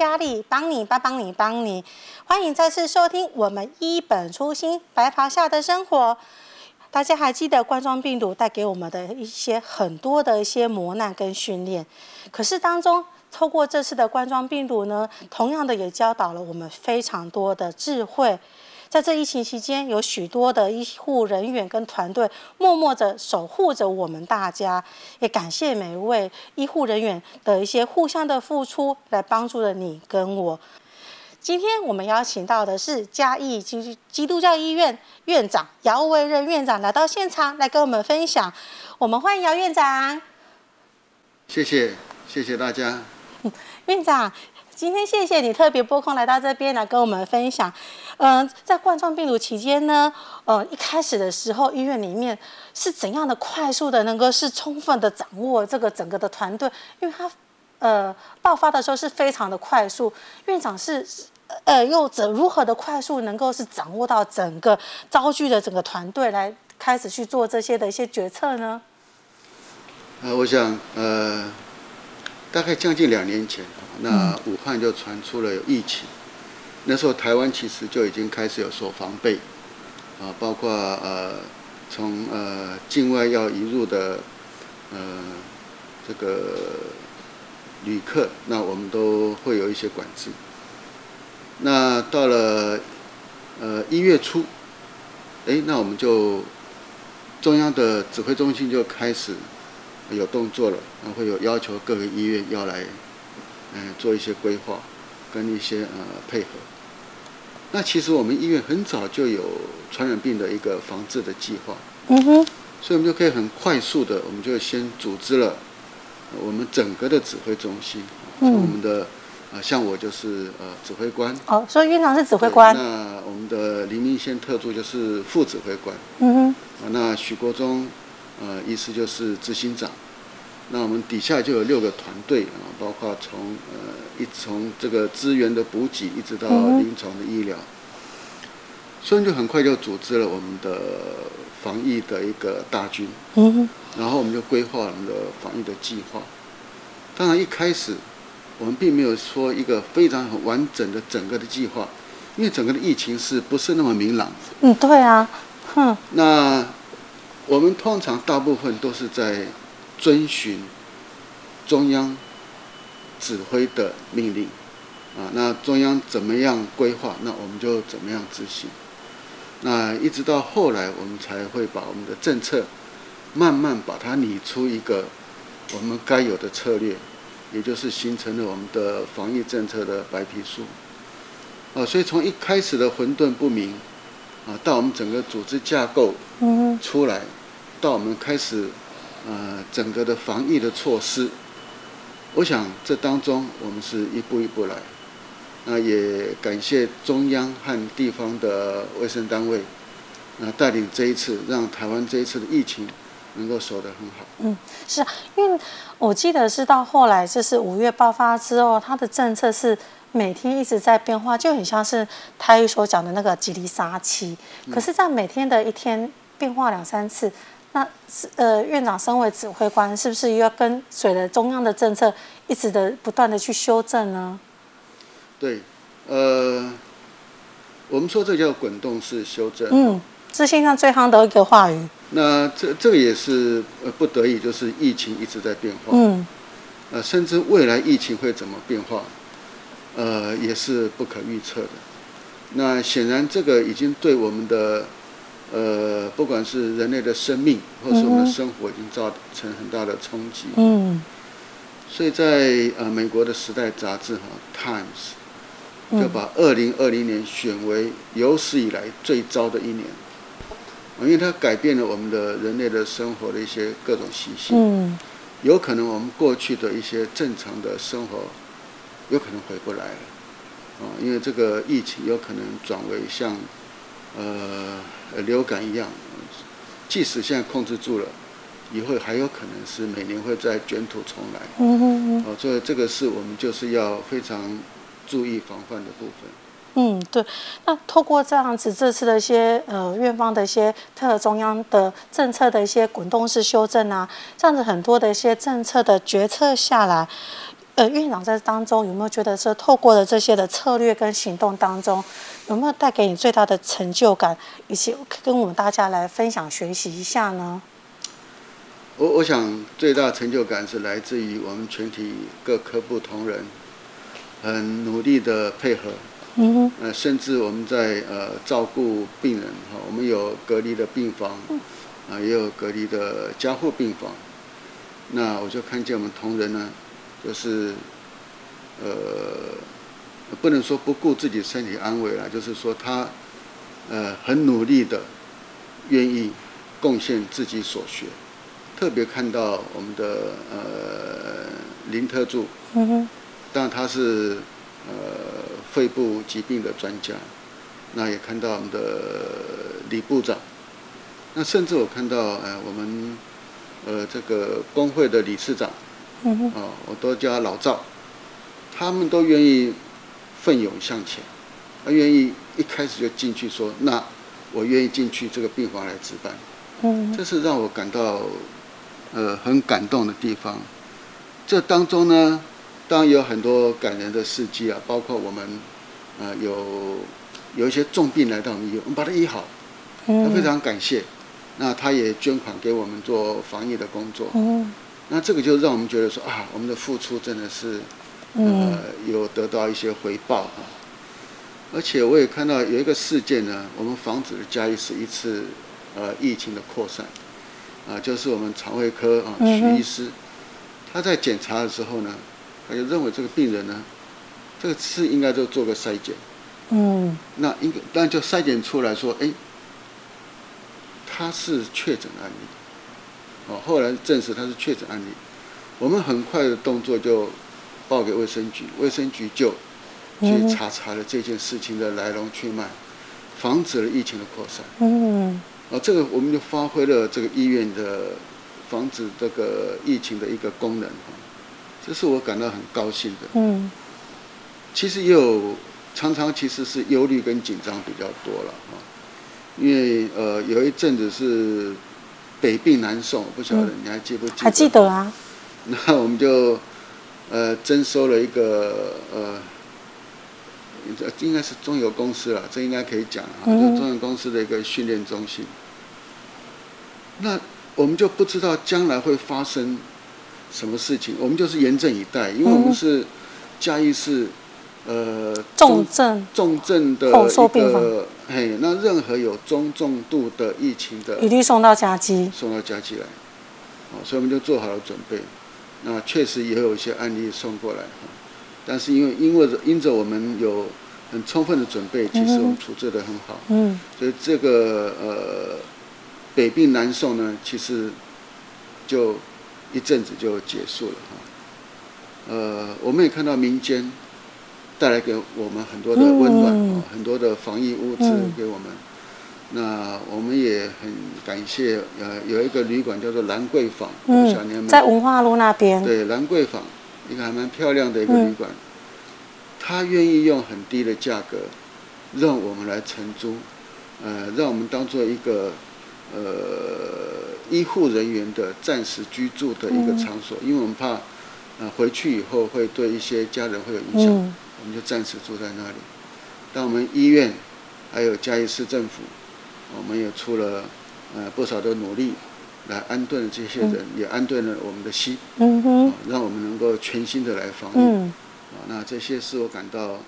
佳丽，帮你，帮帮你，帮你。欢迎再次收听我们一本初心白袍下的生活。大家还记得冠状病毒带给我们的一些很多的一些磨难跟训练，可是当中透过这次的冠状病毒呢，同样的也教导了我们非常多的智慧。在这疫情期间，有许多的医护人员跟团队默默的守护着我们大家，也感谢每一位医护人员的一些互相的付出，来帮助了你跟我。今天我们邀请到的是嘉义基基督教医院院长姚维仁院长来到现场，来跟我们分享。我们欢迎姚院长。谢谢，谢谢大家。院长。今天谢谢你特别拨空来到这边来跟我们分享。嗯、在冠状病毒期间呢，呃，一开始的时候，医院里面是怎样的快速的能够是充分的掌握这个整个的团队？因为它呃爆发的时候是非常的快速。院长是呃又怎如何的快速能够是掌握到整个召集的整个团队来开始去做这些的一些决策呢？呃，我想呃。大概将近两年前，那武汉就传出了有疫情。那时候台湾其实就已经开始有所防备，啊，包括呃从呃境外要移入的呃这个旅客，那我们都会有一些管制。那到了呃一月初，哎，那我们就中央的指挥中心就开始。有动作了，然后会有要求各个医院要来，嗯、呃，做一些规划，跟一些呃配合。那其实我们医院很早就有传染病的一个防治的计划，嗯哼，所以我们就可以很快速的，我们就先组织了我们整个的指挥中心，嗯，我们的啊、呃，像我就是呃指挥官，哦，所以院长是指挥官，那我们的黎明宪特助就是副指挥官，嗯哼，啊，那许国忠。呃，意思就是执行长。那我们底下就有六个团队啊，包括从呃一从这个资源的补给，一直到临床的医疗，所以就很快就组织了我们的防疫的一个大军。嗯，然后我们就规划我们的防疫的计划。当然一开始我们并没有说一个非常很完整的整个的计划，因为整个的疫情是不是那么明朗？嗯，对啊，哼。那。我们通常大部分都是在遵循中央指挥的命令啊，那中央怎么样规划，那我们就怎么样执行。那一直到后来，我们才会把我们的政策慢慢把它拟出一个我们该有的策略，也就是形成了我们的防疫政策的白皮书。啊，所以从一开始的混沌不明啊，到我们整个组织架构出来。到我们开始，呃，整个的防疫的措施，我想这当中我们是一步一步来，那也感谢中央和地方的卫生单位，那带领这一次，让台湾这一次的疫情能够守得很好。嗯，是啊，因为我记得是到后来，就是五月爆发之后，他的政策是每天一直在变化，就很像是台语所讲的那个吉利沙期，可是，在每天的一天变化两三次。那是呃，院长身为指挥官，是不是又要跟随着中央的政策，一直的不断的去修正呢？对，呃，我们说这叫滚动式修正。嗯，是现上最夯的一个话语。那这这个也是呃不得已，就是疫情一直在变化。嗯。呃，甚至未来疫情会怎么变化，呃，也是不可预测的。那显然这个已经对我们的。呃，不管是人类的生命，或是我们的生活，已经造成很大的冲击。嗯，所以在呃美国的时代杂志哈《Times》就把二零二零年选为有史以来最糟的一年，因为它改变了我们的人类的生活的一些各种习性。嗯，有可能我们过去的一些正常的生活，有可能回不来了。啊，因为这个疫情有可能转为像。呃，流感一样，即使现在控制住了，以后还有可能是每年会再卷土重来。嗯嗯嗯。哦，所以这个是我们就是要非常注意防范的部分。嗯，对。那透过这样子这次的一些呃院方的一些特中央的政策的一些滚动式修正啊，这样子很多的一些政策的决策下来。呃，院长在当中有没有觉得说，透过了这些的策略跟行动当中，有没有带给你最大的成就感，以及跟我们大家来分享学习一下呢？我我想最大的成就感是来自于我们全体各科部同仁很努力的配合，嗯哼，呃，甚至我们在呃照顾病人哈，我们有隔离的病房，啊，也有隔离的加护病房，那我就看见我们同仁呢。就是，呃，不能说不顾自己身体安危啦，就是说他，呃，很努力的，愿意贡献自己所学。特别看到我们的呃林特助，嗯哼，当然他是呃肺部疾病的专家，那也看到我们的李部长，那甚至我看到呃我们呃这个工会的理事长。嗯哦，我都叫他老赵，他们都愿意奋勇向前，他愿意一开始就进去说，那我愿意进去这个病房来值班。嗯，这是让我感到呃很感动的地方。这当中呢，当然有很多感人的事迹啊，包括我们呃有有一些重病来到我们医院，我们把他医好，他非常感谢。那他也捐款给我们做防疫的工作。嗯。那这个就让我们觉得说啊，我们的付出真的是，呃，有得到一些回报啊。而且我也看到有一个事件呢，我们防止了嘉义市一次呃疫情的扩散，啊，就是我们肠胃科啊徐医师，他在检查的时候呢，他就认为这个病人呢，这个次应该就做个筛检，嗯，那应该但就筛检出来说，哎，他是确诊案例。哦，后来证实他是确诊案例，我们很快的动作就报给卫生局，卫生局就去查查了这件事情的来龙去脉，防止了疫情的扩散。嗯，啊，这个我们就发挥了这个医院的防止这个疫情的一个功能，哈，这是我感到很高兴的。嗯，其实也有常常其实是忧虑跟紧张比较多了，哈，因为呃有一阵子是。北病南送，不晓得你还记不记得？还记得啊。那我们就呃征收了一个呃，应该是中油公司了，这应该可以讲啊，就中油公司的一个训练中心。那我们就不知道将来会发生什么事情，我们就是严阵以待，因为我们是嘉义市。呃，重症重症的一个，嘿，那任何有中重度的疫情的，一律送到嘉基，送到嘉基来，所以我们就做好了准备。那确实也有一些案例送过来，但是因为因为因着我们有很充分的准备，其实我们处置得很好，嗯，所以这个呃北病南送呢，其实就一阵子就结束了哈。呃，我们也看到民间。带来给我们很多的温暖，嗯、很多的防疫物资给我们。嗯、那我们也很感谢，呃，有一个旅馆叫做兰桂坊，嗯，在文化路那边。对，兰桂坊，一个还蛮漂亮的一个旅馆，他愿、嗯、意用很低的价格让我们来承租，呃，让我们当做一个呃医护人员的暂时居住的一个场所，嗯、因为我们怕呃回去以后会对一些家人会有影响。嗯我们就暂时住在那里。但我们医院还有嘉义市政府，我们也出了呃不少的努力，来安顿这些人，嗯、也安顿了我们的心，嗯哼，让我们能够全心的来防疫。那这些是我感到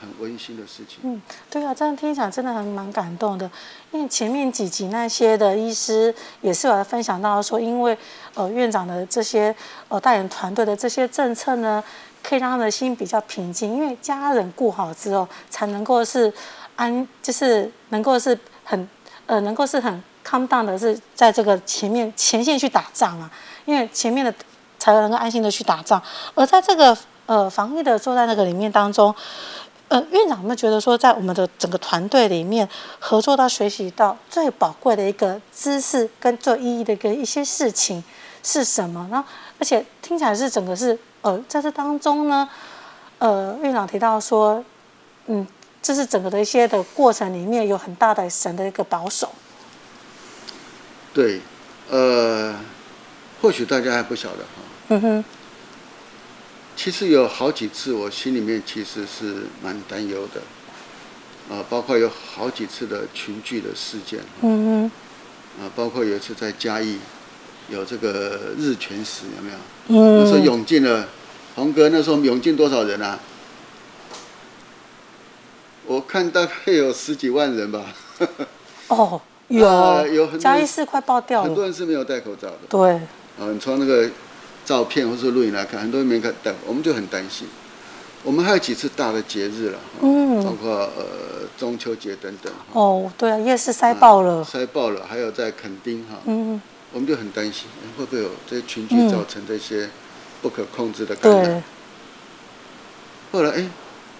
很温馨的事情。嗯，对啊，这样听起来真的很蛮感动的。因为前面几集那些的医师也是有分享到说，因为呃院长的这些呃带领团队的这些政策呢。可以让他的心比较平静，因为家人顾好之后，才能够是安，就是能够是很呃，能够是很 calm down 的，是在这个前面前线去打仗啊。因为前面的才能够安心的去打仗。而在这个呃防疫的作战那个里面当中，呃，院长有没有觉得说，在我们的整个团队里面合作到学习到最宝贵的一个知识跟最有意义的一个一些事情是什么？呢，而且听起来是整个是。呃，在这当中呢，呃，院长提到说，嗯，这是整个的一些的过程里面有很大的神的一个保守。对，呃，或许大家还不晓得哈。嗯哼。其实有好几次，我心里面其实是蛮担忧的，啊，包括有好几次的群聚的事件，嗯啊，包括有一次在嘉义，有这个日全食有没有？嗯，那时候涌进了，鸿哥那时候涌进多少人啊？我看大概有十几万人吧。哦，有，呃、有很多嘉义市快爆掉了，很多人是没有戴口罩的。对，啊，你从那个。照片或是录影来看，很多人没看到，我们就很担心。我们还有几次大的节日了，嗯，包括呃中秋节等等。哦，对啊，夜市塞爆了，塞爆了，还有在垦丁哈，嗯，我们就很担心，会不会有这些群聚造成这些不可控制的感染？对。后来哎，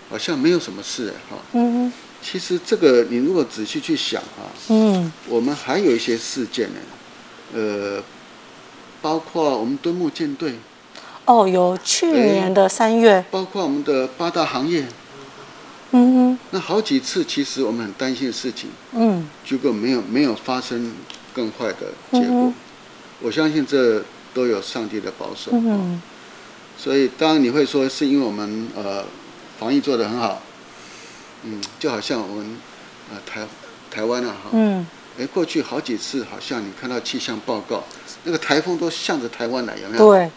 好像没有什么事哎哈，嗯，其实这个你如果仔细去想哈，嗯，我们还有一些事件呢，呃。包括我们敦睦舰队，哦，有去年的三月，包括我们的八大行业，嗯哼，那好几次其实我们很担心的事情，嗯，结果没有没有发生更坏的结果，嗯，我相信这都有上帝的保守，嗯，所以当然你会说是因为我们呃防疫做得很好，嗯，就好像我们呃台台湾啊哈，嗯，哎过去好几次好像你看到气象报告。那个台风都向着台湾来，有没有？对。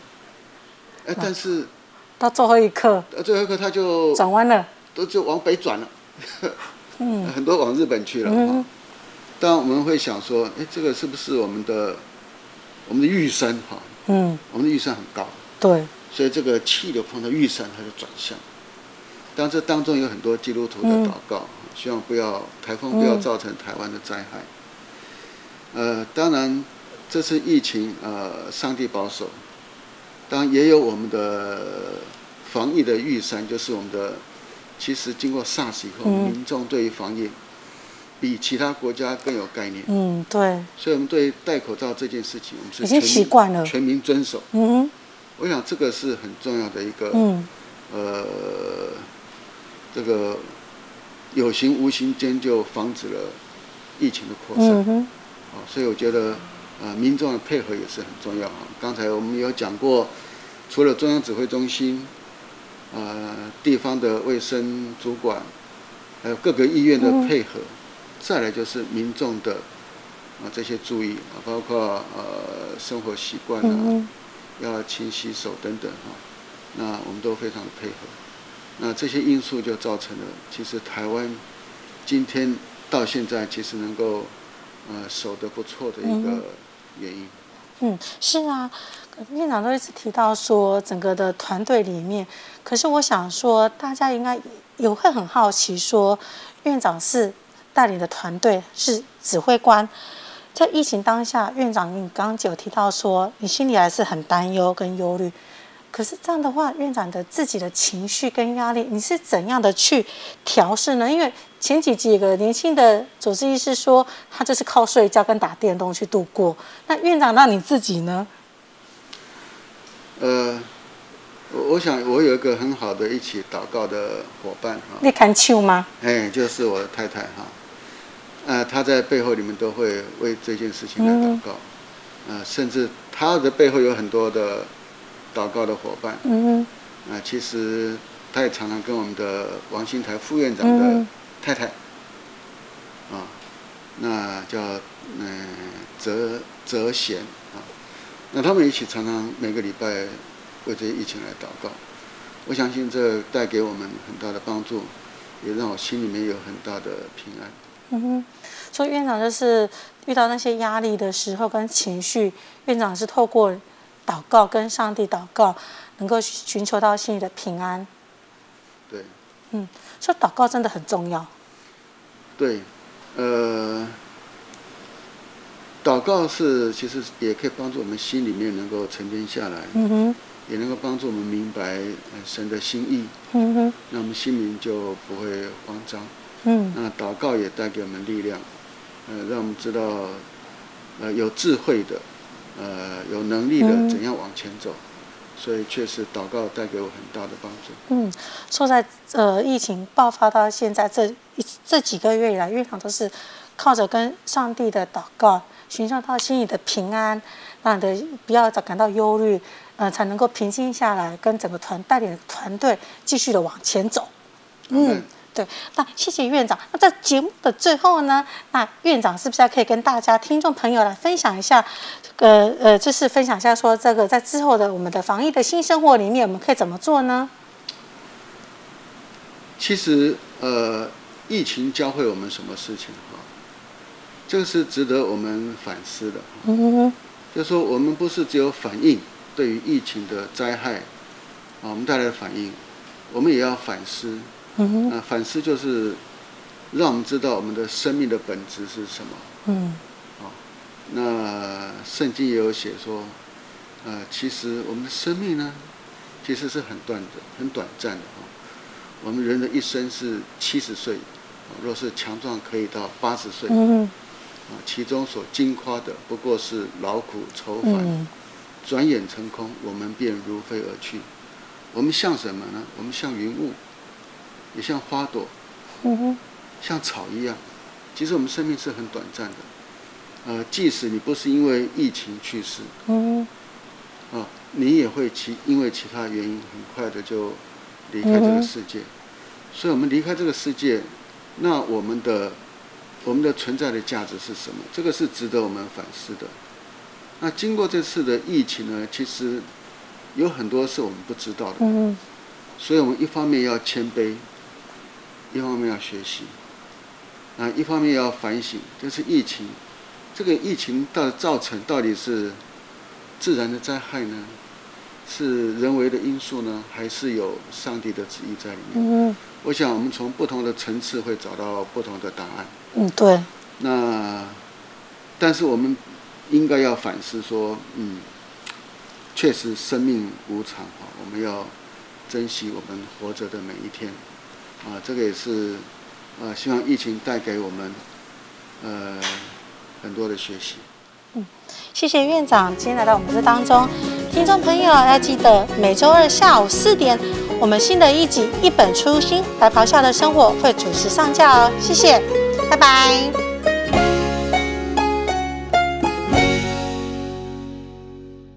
哎，但是到最后一刻，最后一刻他就转弯了，都就往北转了。嗯。很多往日本去了。嗯。当然我们会想说，哎，这个是不是我们的我们的玉山哈？嗯。我们的玉山很高。对。所以这个气流碰到玉山，它就转向。当然这当中有很多基督徒的祷告，嗯、希望不要台风不要造成台湾的灾害。嗯、呃，当然。这次疫情，呃，上帝保守，当然也有我们的防疫的预算，就是我们的。其实经过 SARS 以后，嗯、民众对于防疫比其他国家更有概念。嗯，对。所以，我们对戴口罩这件事情，我们是已经习惯了，全民遵守。嗯，我想这个是很重要的一个，嗯、呃，这个有形无形间就防止了疫情的扩散。嗯，所以我觉得。呃，民众的配合也是很重要啊。刚才我们有讲过，除了中央指挥中心，呃，地方的卫生主管，还有各个医院的配合，再来就是民众的啊这些注意啊，包括呃生活习惯啊，要勤洗手等等哈。那我们都非常的配合。那这些因素就造成了，其实台湾今天到现在其实能够呃守得不错的一个。原因，嗯，是啊，院长都一直提到说整个的团队里面，可是我想说，大家应该也会很好奇说，院长是带领的团队是指挥官，在疫情当下，院长你刚刚就有提到说，你心里还是很担忧跟忧虑。可是这样的话，院长的自己的情绪跟压力，你是怎样的去调试呢？因为前几集有个年轻的主治医师说，他就是靠睡觉跟打电动去度过。那院长，那你自己呢？呃，我我想我有一个很好的一起祷告的伙伴哈。你看秋吗？哎，就是我的太太哈。呃，她在背后你们都会为这件事情来祷告。嗯、呃，甚至她的背后有很多的。祷告的伙伴，嗯啊，其实他也常常跟我们的王新台副院长的太太，嗯、啊，那叫嗯泽泽贤啊，那他们一起常常每个礼拜为这些疫情来祷告，我相信这带给我们很大的帮助，也让我心里面有很大的平安。嗯哼，所以院长就是遇到那些压力的时候跟情绪，院长是透过。祷告跟上帝祷告，能够寻求到心里的平安。对，嗯，所以祷告真的很重要。对，呃，祷告是其实也可以帮助我们心里面能够沉淀下来，嗯哼，也能够帮助我们明白神的心意，嗯哼，那我们心灵就不会慌张，嗯，那祷告也带给我们力量，呃，让我们知道，呃，有智慧的。呃，有能力的怎样往前走？嗯、所以确实祷告带给我很大的帮助。嗯，说在呃疫情爆发到现在这一这几个月以来，院长都是靠着跟上帝的祷告，寻找到心里的平安，让你的不要感到忧虑，呃，才能够平静下来，跟整个团带领团队继续的往前走。嗯。嗯对，那谢谢院长。那在节目的最后呢，那院长是不是还可以跟大家听众朋友来分享一下，呃呃，就是分享一下说这个在之后的我们的防疫的新生活里面，我们可以怎么做呢？其实，呃，疫情教会我们什么事情哈？这个是值得我们反思的。嗯哼，就是说我们不是只有反应对于疫情的灾害啊，我们带来的反应，我们也要反思。嗯，啊，反思就是让我们知道我们的生命的本质是什么。嗯，啊，那圣经也有写说，呃，其实我们的生命呢，其实是很短的、很短暂的哈。我们人的一生是七十岁，若是强壮可以到八十岁。嗯，啊，其中所经夸的不过是劳苦愁烦，转眼成空，我们便如飞而去。我们像什么呢？我们像云雾。也像花朵，像草一样。其实我们生命是很短暂的。呃，即使你不是因为疫情去世，啊，你也会其因为其他原因很快的就离开这个世界。所以，我们离开这个世界，那我们的我们的存在的价值是什么？这个是值得我们反思的。那经过这次的疫情呢，其实有很多是我们不知道的。所以我们一方面要谦卑。一方面要学习，啊，一方面要反省，就是疫情，这个疫情到造成到底是自然的灾害呢，是人为的因素呢，还是有上帝的旨意在里面？嗯，我想我们从不同的层次会找到不同的答案。嗯，对。那，但是我们应该要反思说，嗯，确实生命无常啊，我们要珍惜我们活着的每一天。啊，这个也是，呃，希望疫情带给我们，呃，很多的学习。嗯，谢谢院长今天来到我们这当中，听众朋友要记得每周二下午四点，我们新的一集《一本初心白袍下的生活》会准时上架哦。谢谢，拜拜。